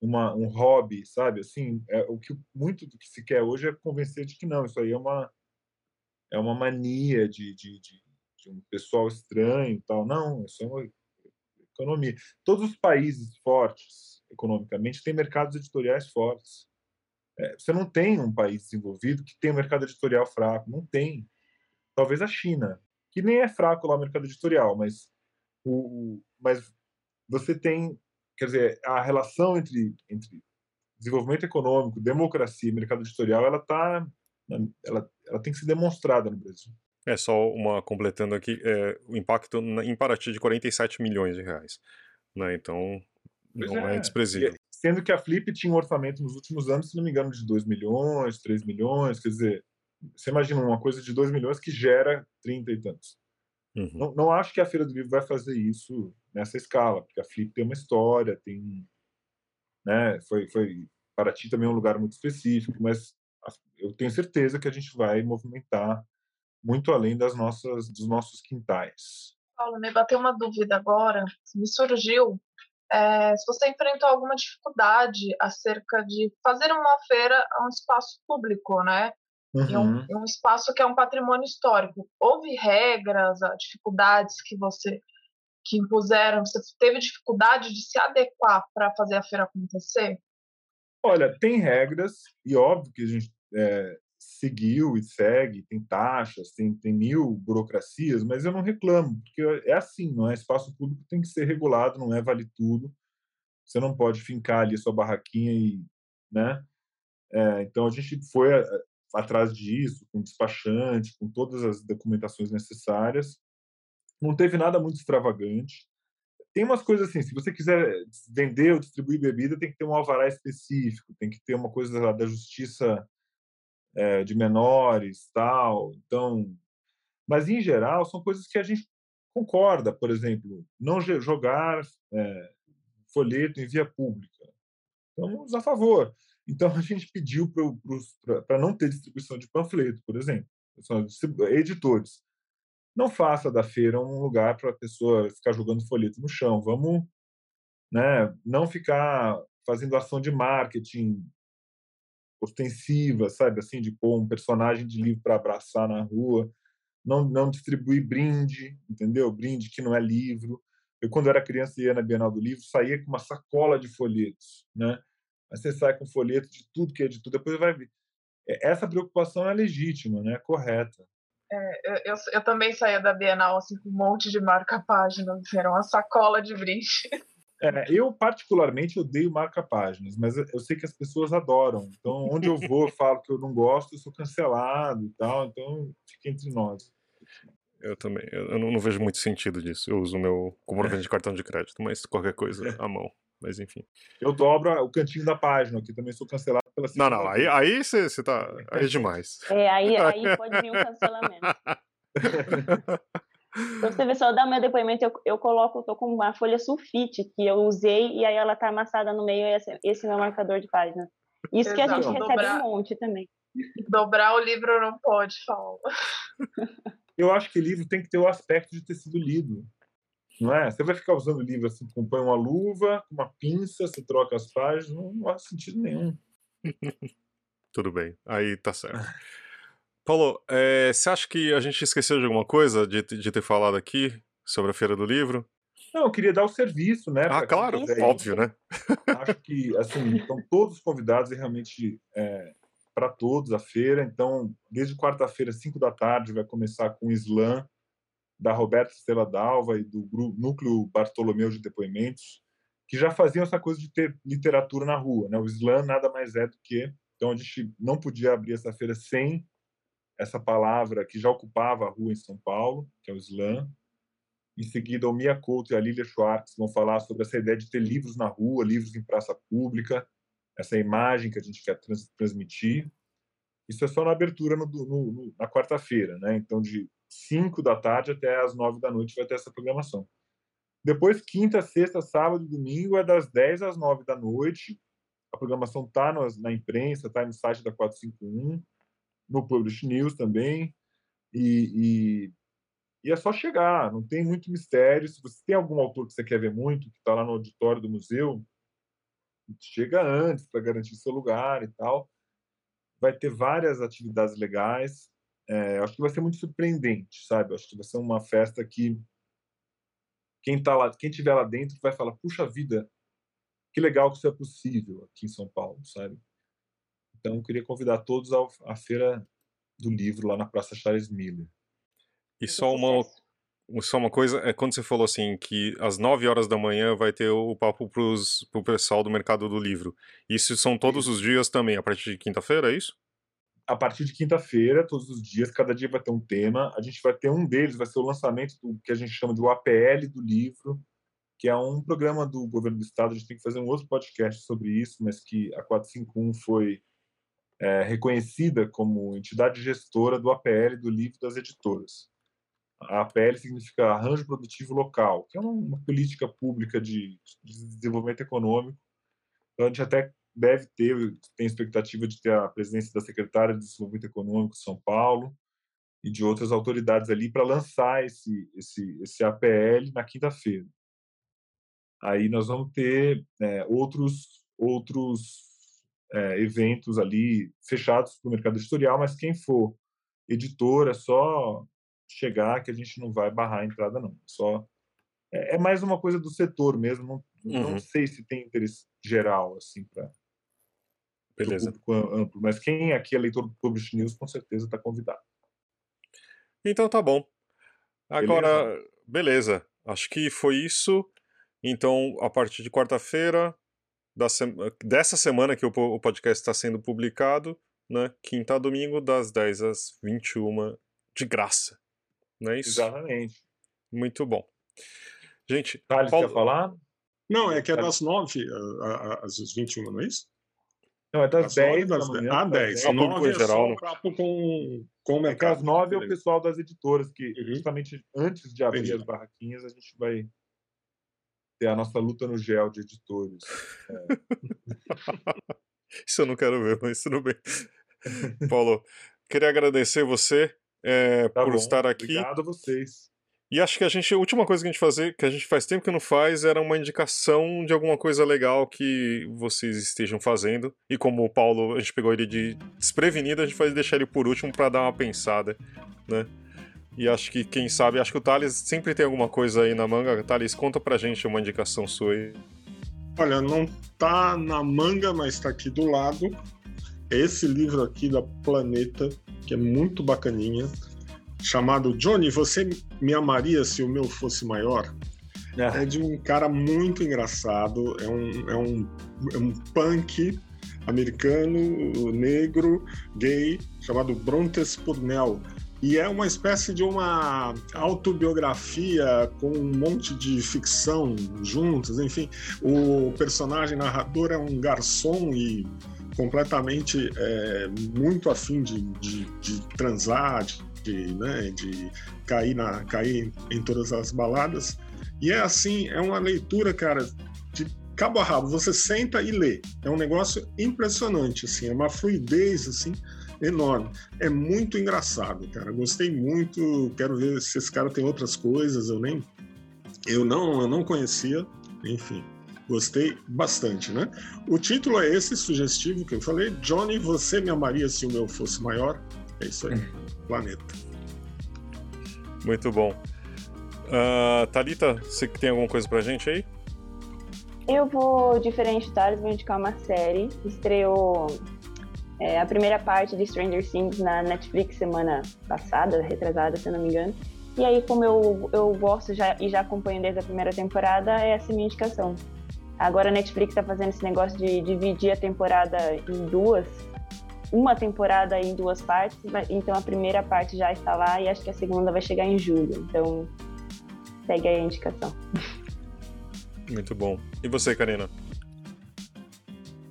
uma, um hobby, sabe? Assim, é, o que muito do que se quer hoje é convencer de que não, isso aí é uma é uma mania de, de, de, de um pessoal estranho, tal. Não, isso é uma economia. Todos os países fortes economicamente têm mercados editoriais fortes. É, você não tem um país desenvolvido que tem um mercado editorial fraco, não tem. Talvez a China, que nem é fraco lá o mercado editorial, mas o, mas você tem quer dizer, a relação entre, entre desenvolvimento econômico, democracia e mercado editorial, ela tá, ela, ela tem que ser demonstrada no Brasil. É só uma completando aqui, é, o impacto em Paraty de 47 milhões de reais, né? Então não é, é desprezível. Sendo que a Flip tinha um orçamento nos últimos anos, se não me engano, de 2 milhões, 3 milhões, quer dizer, você imagina uma coisa de 2 milhões que gera 30 e tantos. Uhum. Não, não, acho que a Feira do Livro vai fazer isso nessa escala, porque a Flip tem uma história, tem, né, foi, foi para ti também é um lugar muito específico, mas eu tenho certeza que a gente vai movimentar muito além das nossas, dos nossos quintais. Paulo, me bateu uma dúvida agora, me surgiu é, se você enfrentou alguma dificuldade acerca de fazer uma feira a um espaço público, né? uhum. em, um, em um espaço que é um patrimônio histórico. Houve regras, dificuldades que você que impuseram? Você teve dificuldade de se adequar para fazer a feira acontecer? Olha, tem regras e óbvio que a gente é, seguiu e segue, tem taxas, tem, tem mil burocracias, mas eu não reclamo, porque é assim, não é? Espaço público tem que ser regulado, não é vale tudo. Você não pode fincar ali a sua barraquinha e, né? É, então a gente foi atrás disso, com despachante, com todas as documentações necessárias. Não teve nada muito extravagante. Tem umas coisas assim, se você quiser vender ou distribuir bebida, tem que ter um alvará específico, tem que ter uma coisa da justiça é, de menores, tal. Então, mas em geral são coisas que a gente concorda, por exemplo, não jogar é, folheto em via pública. Estamos a favor. Então a gente pediu para não ter distribuição de panfleto, por exemplo, editores. Não faça da feira um lugar para a pessoa ficar jogando folheto no chão. Vamos, né, não ficar fazendo ação de marketing ostensiva, sabe, assim, de pôr um personagem de livro para abraçar na rua. Não, não distribuir brinde, entendeu? Brinde que não é livro. Eu, quando era criança ia na Bienal do Livro, saía com uma sacola de folhetos, né? Mas você sai com folheto de tudo que é de tudo, depois vai ver. É, essa preocupação é legítima, né? correta. É, eu, eu, também saía da Bienal assim, com um monte de marca-páginas, assim, era uma sacola de brinde. É, eu, particularmente, odeio marca-páginas, mas eu sei que as pessoas adoram. Então, onde eu vou, eu falo que eu não gosto, eu sou cancelado e tal. Então, fica entre nós. Eu também. Eu não, não vejo muito sentido disso. Eu uso o meu comprovante de cartão de crédito, mas qualquer coisa à mão mas enfim. Eu dobro o cantinho da página, que também sou cancelado pela Não, não, aí, aí você, você tá. Aí é demais. É, aí, aí pode vir um cancelamento. Pra você ver, só dar meu depoimento, eu, eu coloco, tô com uma folha sulfite que eu usei e aí ela tá amassada no meio, esse, esse é meu marcador de página. Isso Exato. que a gente recebe Dobrar. um monte também. Dobrar o livro não pode, Paulo. Eu acho que livro tem que ter o aspecto de ter sido lido. Não é? Você vai ficar usando o livro assim, põe uma luva, uma pinça, você troca as páginas, não, faz sentido nenhum. Tudo bem, aí tá certo. Paulo, é, você acha que a gente esqueceu de alguma coisa de, de ter falado aqui sobre a Feira do Livro? Não, eu queria dar o serviço, né? Ah, claro, óbvio, né? Acho que, assim, estão todos convidados e realmente é, para todos a feira. Então, desde quarta-feira, 5 da tarde, vai começar com o slam da Roberta Estela Dalva e do grupo, Núcleo Bartolomeu de Depoimentos, que já faziam essa coisa de ter literatura na rua. Né? O slam nada mais é do que. Então, a gente não podia abrir essa feira sem essa palavra que já ocupava a rua em São Paulo, que é o slam. Em seguida, o Mia Couto e a Lilia Schwartz vão falar sobre essa ideia de ter livros na rua, livros em praça pública, essa imagem que a gente quer trans transmitir. Isso é só na abertura no, no, no, na quarta-feira, né? Então, de 5 da tarde até as 9 da noite vai ter essa programação. Depois, quinta, sexta, sábado e domingo é das 10 às 9 da noite. a programação está na imprensa, está no site da 451, no Publish News também. E, e, e, é só chegar, não tem muito mistério. Se você tem algum autor que você quer ver muito, que está lá no auditório do museu, chega antes para garantir seu lugar e tal. Vai ter várias atividades legais. É, acho que vai ser muito surpreendente, sabe? Acho que vai ser uma festa que quem tá lá, quem tiver lá dentro vai falar: puxa vida, que legal que isso é possível aqui em São Paulo, sabe? Então, eu queria convidar todos à feira do livro lá na Praça Charles Miller. E só uma só uma coisa, é quando você falou assim que às 9 horas da manhã vai ter o papo para o pessoal do mercado do livro. Isso são todos os dias também, a partir de quinta-feira, é isso? A partir de quinta-feira, todos os dias, cada dia vai ter um tema. A gente vai ter um deles, vai ser o lançamento do que a gente chama de o APL do livro, que é um programa do governo do estado. A gente tem que fazer um outro podcast sobre isso, mas que a 451 foi é, reconhecida como entidade gestora do APL do livro das editoras. A APL significa Arranjo Produtivo Local, que é uma, uma política pública de, de, desenvolvimento econômico. Então, a gente até deve ter, tem expectativa de ter a presença da secretária de Desenvolvimento Econômico de São Paulo e de outras autoridades ali para lançar esse, esse, esse APL na quinta-feira. Aí nós vamos ter é, outros, outros é, eventos ali fechados para o mercado editorial, mas quem for editor é só chegar que a gente não vai barrar a entrada, não. Só é, é mais uma coisa do setor mesmo. Não, uhum. não sei se tem interesse geral assim para Beleza. amplo, mas quem aqui é leitor do Publish News com certeza está convidado. Então tá bom. Agora, beleza. beleza. Acho que foi isso. Então, a partir de quarta-feira, dessa semana que o podcast está sendo publicado, né? Quinta a domingo, das 10 às 21, de graça. Não é isso? Exatamente. Muito bom. Gente, Thales, Paulo... quer falar? Não, é que é das 9 às 21, não é isso? Não, é das, das 10 das manhã. Ah, 10. 10. 9 é geral, só papo com, com o mercado. É que às 9 é o pessoal das editoras, que uhum. justamente antes de abrir Entendi. as barraquinhas, a gente vai ter a nossa luta no gel de editores. É. isso eu não quero ver, mas tudo bem. Paulo, queria agradecer você é, tá por bom, estar aqui. Obrigado a vocês. E acho que a gente, a última coisa que a gente fazer, que a gente faz tempo que não faz, era uma indicação de alguma coisa legal que vocês estejam fazendo. E como o Paulo, a gente pegou ele de desprevenido, a gente vai deixar ele por último para dar uma pensada, né? E acho que, quem sabe, acho que o Thales sempre tem alguma coisa aí na manga. Thales, conta pra gente uma indicação sua aí. Olha, não tá na manga, mas tá aqui do lado. É esse livro aqui da Planeta, que é muito bacaninha, chamado Johnny, você me amaria se o meu fosse maior? É, é de um cara muito engraçado, é um, é um, é um punk americano, negro, gay, chamado Brontes Purnell e é uma espécie de uma autobiografia com um monte de ficção juntas, enfim. O personagem narrador é um garçom e completamente é, muito afim de, de, de transar, de, né, de cair, na, cair em todas as baladas. E é assim, é uma leitura, cara, de cabo a rabo. Você senta e lê. É um negócio impressionante, assim, é uma fluidez, assim, enorme. É muito engraçado, cara. Gostei muito. Quero ver se esse cara tem outras coisas. Eu nem. Eu não, eu não conhecia. Enfim, gostei bastante, né? O título é esse, sugestivo que eu falei. Johnny, você me amaria se o meu fosse maior? É isso aí. Planeta. Muito bom. Uh, Thalita, você tem alguma coisa pra gente aí? Eu vou, diferente de Thales, vou indicar uma série. Estreou é, a primeira parte de Stranger Things na Netflix semana passada, retrasada, se eu não me engano. E aí, como eu, eu gosto já, e já acompanho desde a primeira temporada, é essa minha indicação. Agora a Netflix está fazendo esse negócio de dividir a temporada em duas, uma temporada em duas partes, então a primeira parte já está lá e acho que a segunda vai chegar em julho. Então, segue aí a indicação. Muito bom. E você, Karina?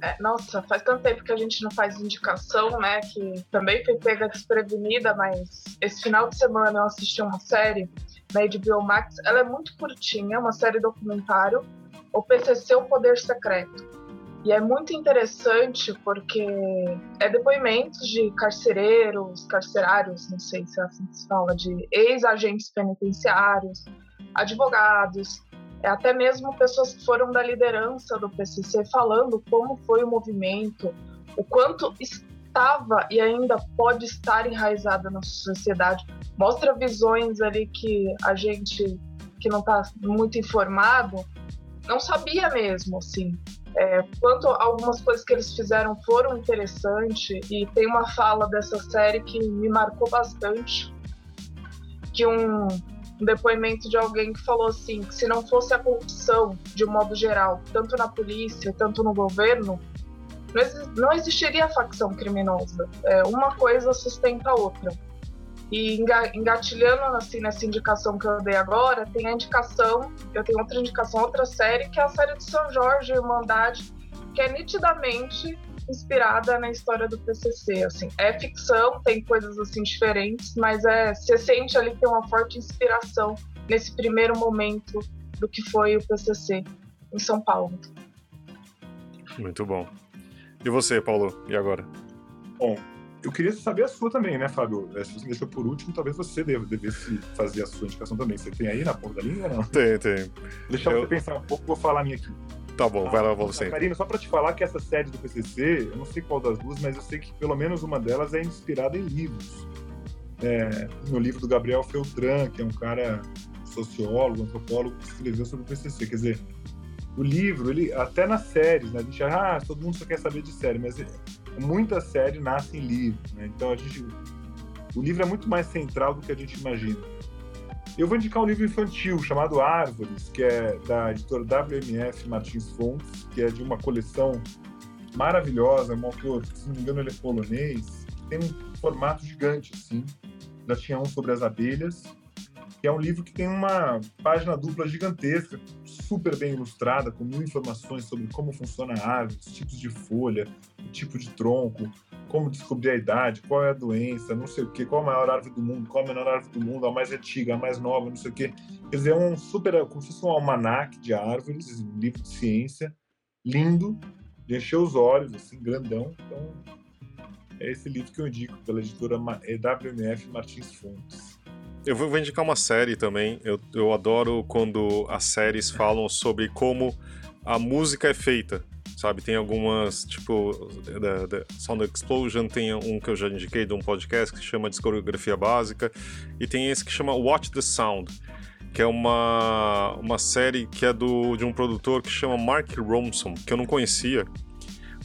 É, nossa, faz tanto tempo que a gente não faz indicação, né? Que também foi pega desprevenida, mas esse final de semana eu assisti uma série na HBO Max. Ela é muito curtinha, uma série documentário. O PCC, o Poder Secreto. E é muito interessante porque é depoimentos de carcereiros, carcerários, não sei se é assim que se fala, de ex-agentes penitenciários, advogados, é até mesmo pessoas que foram da liderança do PCC falando como foi o movimento, o quanto estava e ainda pode estar enraizada na sociedade. Mostra visões ali que a gente que não está muito informado não sabia mesmo, assim. É, quanto algumas coisas que eles fizeram foram interessantes e tem uma fala dessa série que me marcou bastante, que um, um depoimento de alguém que falou assim, que se não fosse a corrupção de um modo geral, tanto na polícia, tanto no governo, não existiria facção criminosa. É, uma coisa sustenta a outra. E engatilhando assim nessa indicação que eu dei agora, tem a indicação, eu tenho outra indicação, outra série, que é a série de São Jorge, Irmandade, que é nitidamente inspirada na história do PCC, assim. É ficção, tem coisas assim diferentes, mas é, você sente ali que tem uma forte inspiração nesse primeiro momento do que foi o PCC em São Paulo. Muito bom. E você, Paulo? E agora? Bom, eu queria saber a sua também, né, Fábio? É, se você deixou por último, talvez você deva, devesse fazer a sua indicação também. Você tem aí na ponta da língua ou não? Tem, tem. Deixa eu... você pensar um pouco, vou falar a minha aqui. Tá bom, ah, vai lá, você. Karina, só para te falar que essa série do PCC, eu não sei qual das duas, mas eu sei que pelo menos uma delas é inspirada em livros. É, no livro do Gabriel Feltran, que é um cara sociólogo, antropólogo, que escreveu sobre o PCC. Quer dizer, o livro, ele até nas séries, né? A gente ah, todo mundo só quer saber de série, mas muita série nasce em livro, né? Então a gente, o livro é muito mais central do que a gente imagina. Eu vou indicar um livro infantil chamado Árvores, que é da editora WMF Martins Fontes, que é de uma coleção maravilhosa, um autor, se não me engano ele é polonês, tem um formato gigante assim. Já tinha um sobre as abelhas, que é um livro que tem uma página dupla gigantesca, super bem ilustrada, com mil informações sobre como funciona a árvore, os tipos de folha, o tipo de tronco, como descobrir a idade, qual é a doença, não sei o que, qual a maior árvore do mundo, qual a menor árvore do mundo, a mais antiga, a mais nova, não sei o que. Quer dizer, é um super, como se fosse um almanac de árvores, um livro de ciência, lindo, de encher os olhos, assim, grandão. Então, é esse livro que eu indico pela editora WMF Martins Fontes. Eu vou indicar uma série também. Eu, eu adoro quando as séries falam sobre como a música é feita. Sabe, tem algumas, tipo, da, da Sound Explosion, tem um que eu já indiquei de um podcast que chama Discografia Básica, e tem esse que chama Watch the Sound, que é uma, uma série que é do, de um produtor que chama Mark Ronson, que eu não conhecia,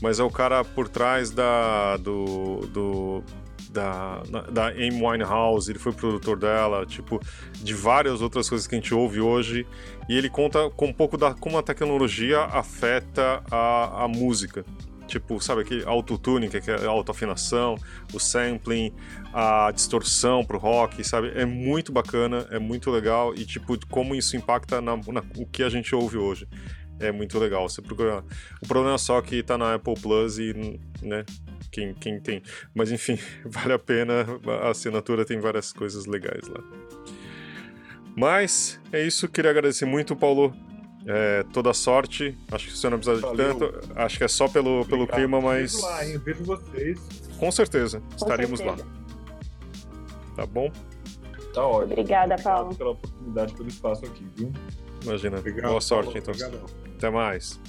mas é o cara por trás da, do, do da, da Amy Winehouse, ele foi produtor dela, tipo, de várias outras coisas que a gente ouve hoje. E ele conta com um pouco da como a tecnologia afeta a, a música. Tipo, sabe aquele autotune, que é autoafinação, o sampling, a distorção pro rock, sabe? É muito bacana, é muito legal e, tipo, como isso impacta na, na o que a gente ouve hoje é muito legal. Você procura. O problema é só que tá na Apple Plus e, né? Quem, quem tem. Mas enfim, vale a pena. A assinatura tem várias coisas legais lá. Mas é isso. Queria agradecer muito, Paulo. É, toda sorte. Acho que você não precisa Valeu. de tanto. Acho que é só pelo, pelo clima, mas. Vejo lá, hein? Vejo vocês. Com certeza. Com estaremos certeza. lá. Tá bom? Tá ótimo. Obrigada, Paulo. pela oportunidade, pelo espaço aqui, viu? Imagina. Obrigado, Boa sorte, Paulo. então. Obrigadão. Até mais.